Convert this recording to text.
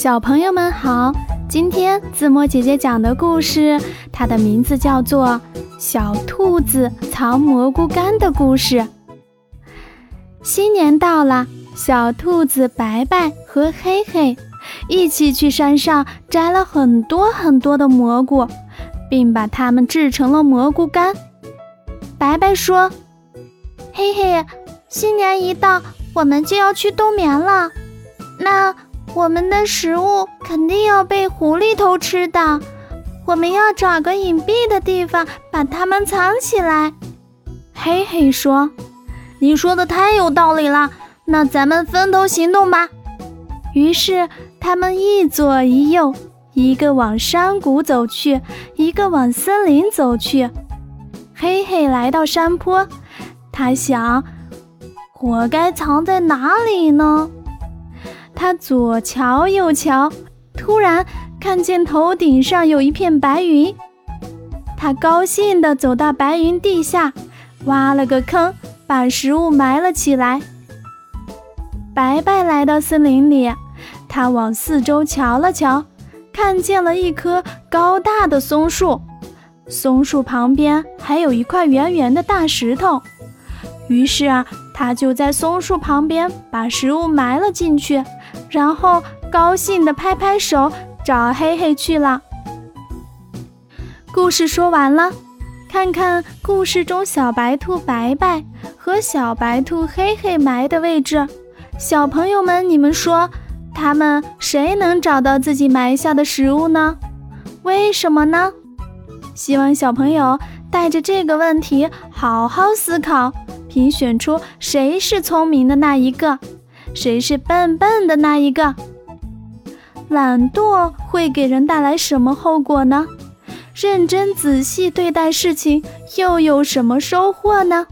小朋友们好，今天子墨姐姐讲的故事，它的名字叫做《小兔子藏蘑菇干的故事》。新年到了，小兔子白白和黑黑一起去山上摘了很多很多的蘑菇，并把它们制成了蘑菇干。白白说：“嘿嘿，新年一到，我们就要去冬眠了。那我们的食物肯定要被狐狸偷吃的，我们要找个隐蔽的地方把它们藏起来。”嘿嘿说：“你说的太有道理了，那咱们分头行动吧。”于是他们一左一右，一个往山谷走去，一个往森林走去。嘿嘿，来到山坡，他想，我该藏在哪里呢？他左瞧右瞧，突然看见头顶上有一片白云，他高兴地走到白云地下，挖了个坑，把食物埋了起来。白白来到森林里，他往四周瞧了瞧，看见了一棵高大的松树。松树旁边还有一块圆圆的大石头，于是啊，他就在松树旁边把食物埋了进去，然后高兴地拍拍手找黑黑去了。故事说完了，看看故事中小白兔白白和小白兔黑黑埋的位置，小朋友们，你们说他们谁能找到自己埋下的食物呢？为什么呢？希望小朋友带着这个问题好好思考，评选出谁是聪明的那一个，谁是笨笨的那一个。懒惰会给人带来什么后果呢？认真仔细对待事情又有什么收获呢？